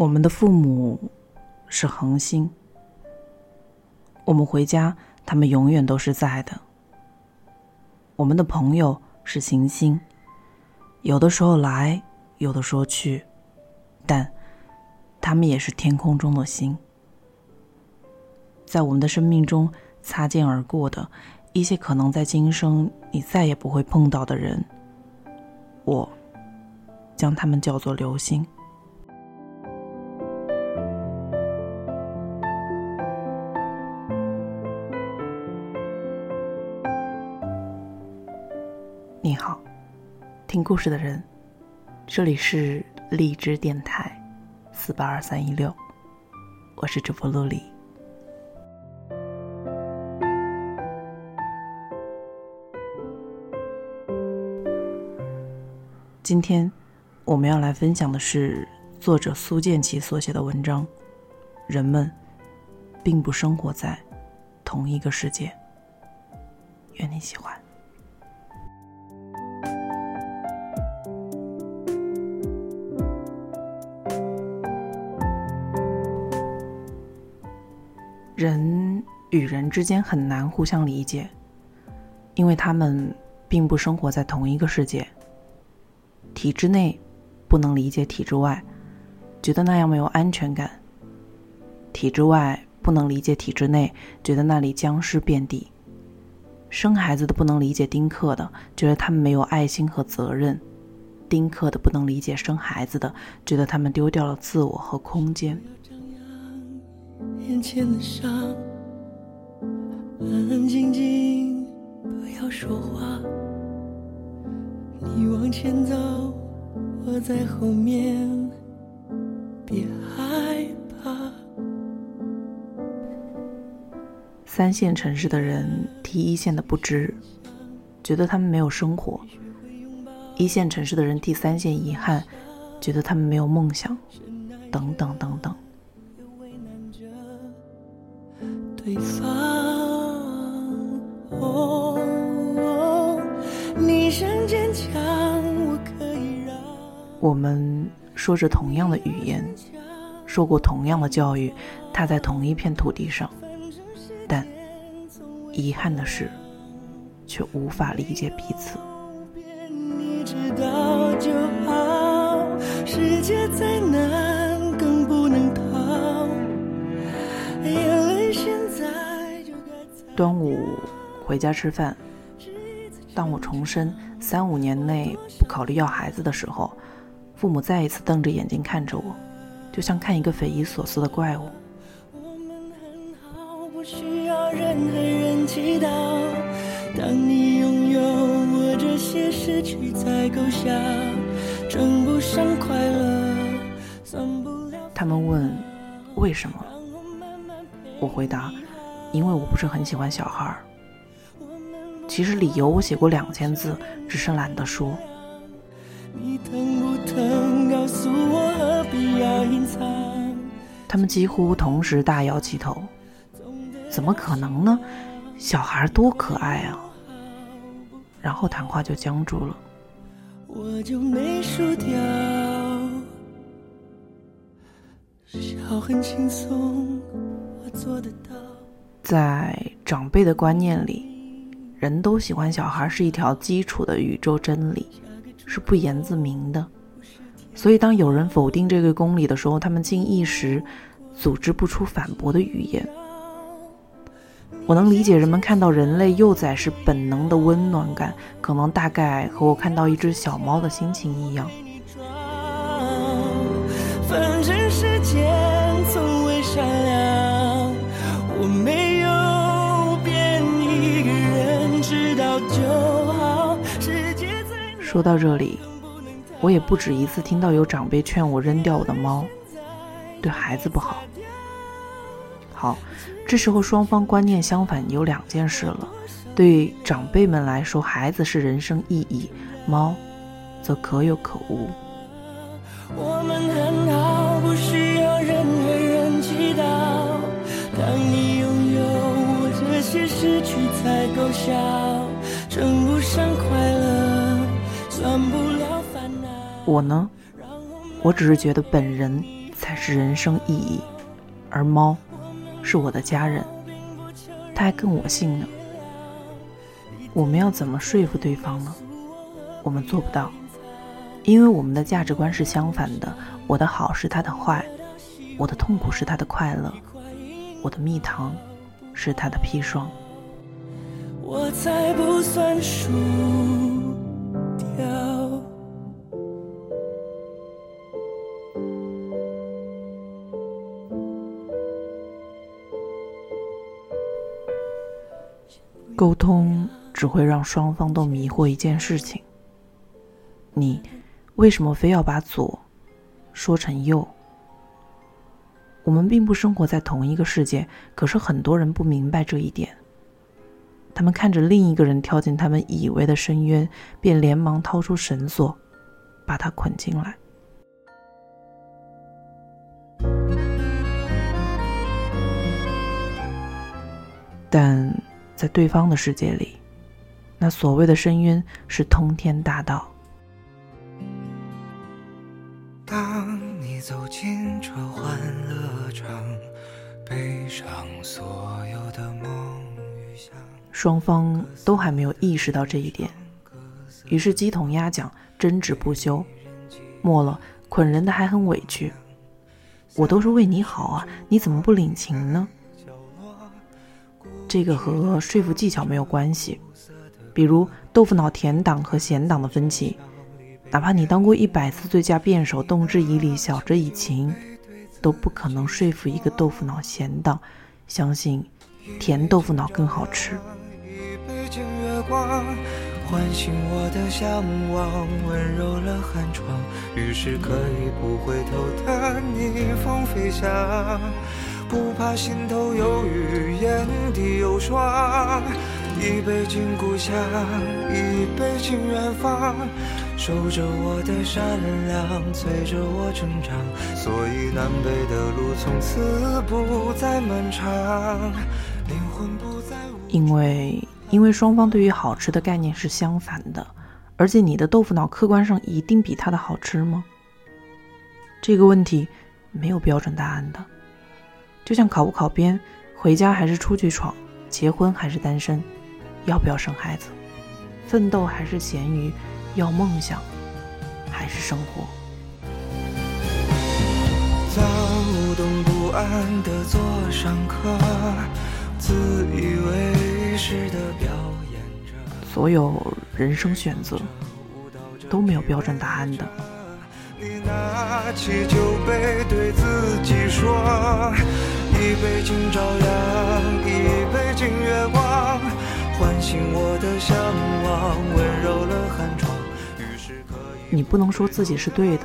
我们的父母是恒星，我们回家，他们永远都是在的。我们的朋友是行星，有的时候来，有的时候去，但他们也是天空中的星。在我们的生命中擦肩而过的一些可能在今生你再也不会碰到的人，我将他们叫做流星。故事的人，这里是荔枝电台四八二三一六，我是主播陆离。今天我们要来分享的是作者苏建奇所写的文章。人们并不生活在同一个世界。愿你喜欢。之间很难互相理解，因为他们并不生活在同一个世界。体制内不能理解体制外，觉得那样没有安全感；体制外不能理解体制内，觉得那里僵尸遍地。生孩子的不能理解丁克的，觉得他们没有爱心和责任；丁克的不能理解生孩子的，觉得他们丢掉了自我和空间。眼前的伤，安安静静，不要说话。你往前走，我在后面，别害怕。三线城市的人替一线的不值，觉得他们没有生活；一线城市的人替三线遗憾，觉得他们没有梦想，等等等等。对方。我们说着同样的语言，受过同样的教育，踏在同一片土地上，但遗憾的是，却无法理解彼此。端午回家吃饭，当我重申三五年内不考虑要孩子的时候。父母再一次瞪着眼睛看着我，就像看一个匪夷所思的怪物。他们问为什么？我回答：因为我不是很喜欢小孩。其实理由我写过两千字，只是懒得说。你疼不疼？告诉我，何必要隐藏？他们几乎同时大摇其头。怎么可能呢？小孩多可爱啊！然后谈话就僵住了。我就没输掉。笑很轻松，我做得到。在长辈的观念里，人都喜欢小孩是一条基础的宇宙真理。是不言自明的，所以当有人否定这个公理的时候，他们竟一时组织不出反驳的语言。我能理解人们看到人类幼崽时本能的温暖感，可能大概和我看到一只小猫的心情一样。说到这里，我也不止一次听到有长辈劝我扔掉我的猫，对孩子不好。好，这时候双方观念相反，有两件事了。对长辈们来说，孩子是人生意义，猫则可有可无。我们很好，不需要任何人祈祷。当你拥有我这些失去才够笑，称不上快乐。我呢，我只是觉得本人才是人生意义，而猫是我的家人，它还跟我姓呢。我们要怎么说服对方呢？我们做不到，因为我们的价值观是相反的。我的好是他的坏，我的痛苦是他的快乐，我的蜜糖是他的砒霜。我才不算输沟通只会让双方都迷惑一件事情。你为什么非要把左说成右？我们并不生活在同一个世界，可是很多人不明白这一点。他们看着另一个人跳进他们以为的深渊，便连忙掏出绳索，把他捆进来。但在对方的世界里，那所谓的深渊是通天大道。当你走进这欢乐场，背上所有的梦与想，双方都还没有意识到这一点，于是鸡同鸭讲，争执不休。末了，捆人的还很委屈：“我都是为你好啊，你怎么不领情呢？”这个和说服技巧没有关系，比如豆腐脑甜党和咸党的分歧。哪怕你当过一百次最佳辩手，动之以理，晓之以情，都不可能说服一个豆腐脑咸党相信甜豆腐脑更好吃。唤醒我的向往，温柔了寒窗，于是可以不回头的逆风飞翔，不怕心头有雨，眼底有霜。一杯敬故乡，一杯敬远方。守着我的善良，催着我成长，所以南北的路从此不再漫长。灵魂不再因为因为双方对于好吃的概念是相反的，而且你的豆腐脑客观上一定比他的好吃吗？这个问题没有标准答案的，就像考不考编，回家还是出去闯，结婚还是单身，要不要生孩子，奋斗还是咸鱼。要梦想还是生活？躁动不安的坐上课，自以为是的表演着。所有人生选择都没有标准答案的。你拿起酒杯，对自己说：一杯敬朝阳，一杯敬月光，唤醒我的向往，温柔了寒窗。你不能说自己是对的，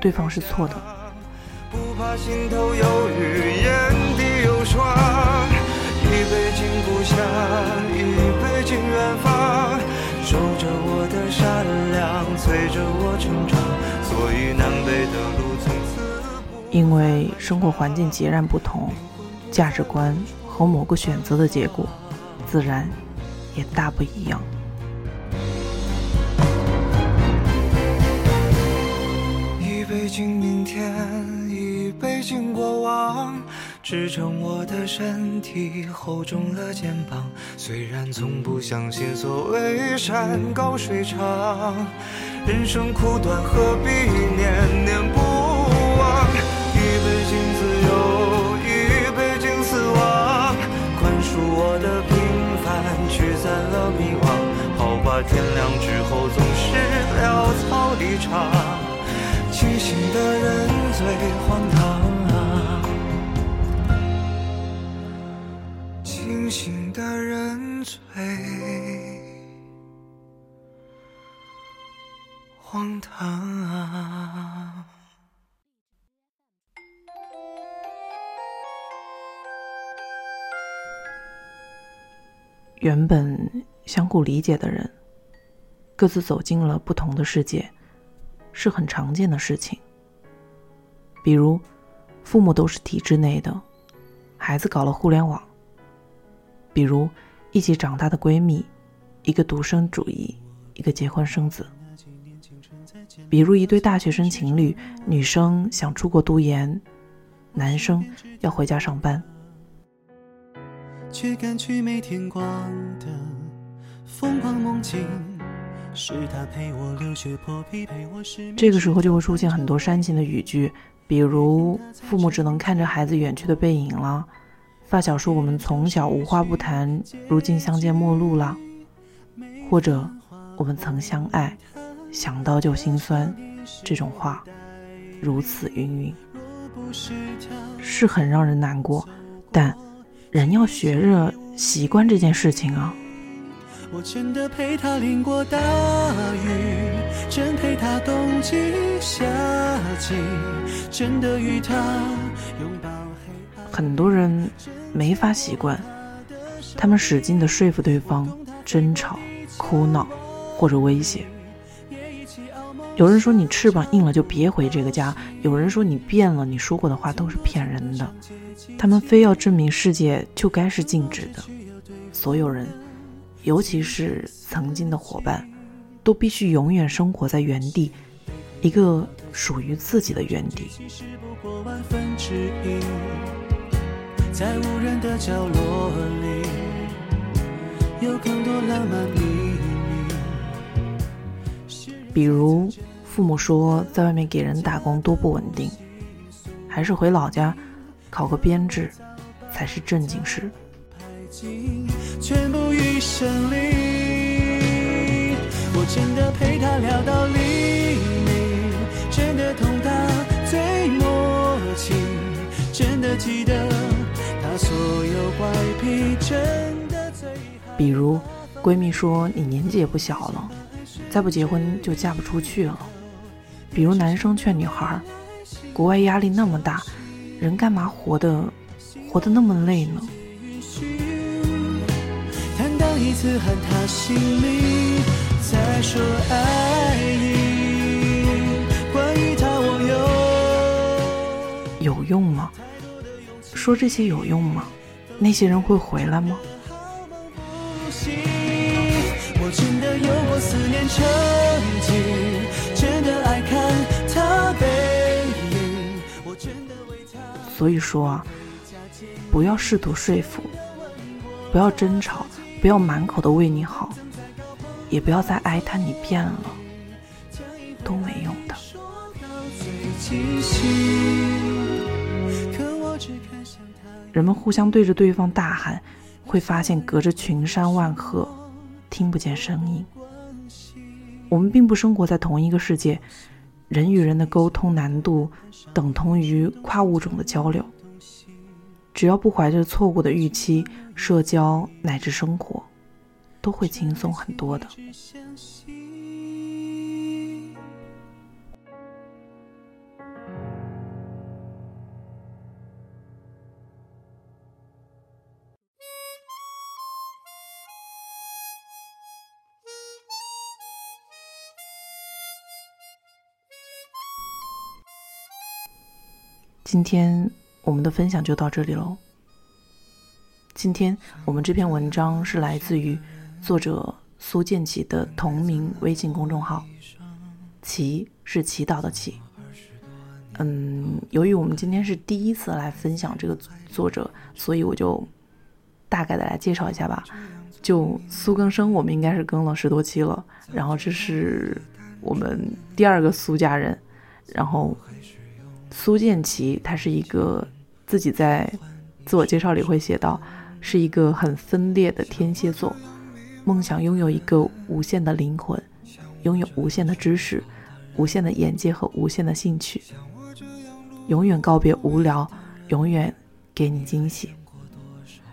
对方是错的。不怕心头有雨，眼底有霜。一杯敬故乡，一杯敬远方。守着我的善良，催着我成长。所以南北的路从此不。因为生活环境截然不同，价值观和某个选择的结果，自然也大不一样。一杯敬明天，一杯敬过往，支撑我的身体，厚重了肩膀。虽然从不相信所谓山高水长，人生苦短，何必念念不天亮之后总是潦草离场。清醒的人最荒唐啊！清醒的人最荒唐啊！原本相互理解的人，各自走进了不同的世界。是很常见的事情，比如，父母都是体制内的，孩子搞了互联网；比如，一起长大的闺蜜，一个独生主义，一个结婚生子；比如一对大学生情侣，女生想出国读研，男生要回家上班。这个时候就会出现很多煽情的语句，比如父母只能看着孩子远去的背影了，发小说我们从小无话不谈，如今相见陌路了，或者我们曾相爱，想到就心酸，这种话如此云云，是很让人难过，但人要学着习惯这件事情啊。我真的陪他淋过大雨，真陪他冬季夏季，真的与他拥抱黑暗。很多人没法习惯，他们使劲的说服对方，争吵、哭闹或者威胁。有人说你翅膀硬了就别回这个家，有人说你变了，你说过的话都是骗人的。他们非要证明世界就该是静止的，所有人。尤其是曾经的伙伴，都必须永远生活在原地，一个属于自己的原地。比如，父母说在外面给人打工多不稳定，还是回老家考个编制才是正经事。全部一生里，我真的陪他聊到黎明，真的同他最默契，真的记得他所有怪癖，真的最好。比如，闺蜜说你年纪也不小了，再不结婚就嫁不出去了。比如男生劝女孩，国外压力那么大，人干嘛活得活得那么累呢？一次喊他心里再说爱意，关于他我有有用吗？说这些有用吗？那些人会回来吗？我真的有过思念成疾，真的爱看他背影，我真的为他。所以说啊，不要试图说服，不要争吵。不要满口的为你好，也不要再哀叹你变了，都没用的。人们互相对着对方大喊，会发现隔着群山万壑，听不见声音。我们并不生活在同一个世界，人与人的沟通难度等同于跨物种的交流。只要不怀着错误的预期，社交乃至生活，都会轻松很多的。今天。我们的分享就到这里喽。今天我们这篇文章是来自于作者苏建奇的同名微信公众号，祈是祈祷的祈。嗯，由于我们今天是第一次来分享这个作者，所以我就大概的来介绍一下吧。就苏更生，我们应该是更了十多期了。然后这是我们第二个苏家人，然后苏建奇他是一个。自己在自我介绍里会写到，是一个很分裂的天蝎座，梦想拥有一个无限的灵魂，拥有无限的知识、无限的眼界和无限的兴趣，永远告别无聊，永远给你惊喜。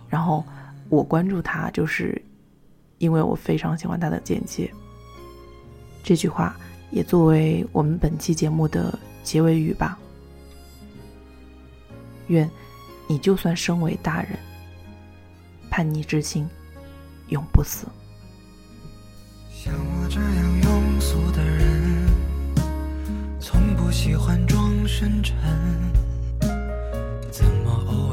然后我关注他，就是因为我非常喜欢他的简介。这句话也作为我们本期节目的结尾语吧。愿你就算身为大人，叛逆之心永不死。像我这样庸俗的人，从不喜欢装深沉。怎么偶尔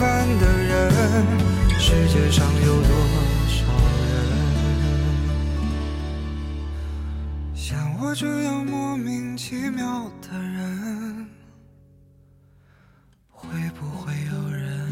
凡的人，世界上有多少人？像我这样莫名其妙的人，会不会有人？